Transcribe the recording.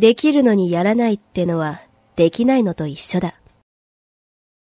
できるのにやらないってのはできないのと一緒だ。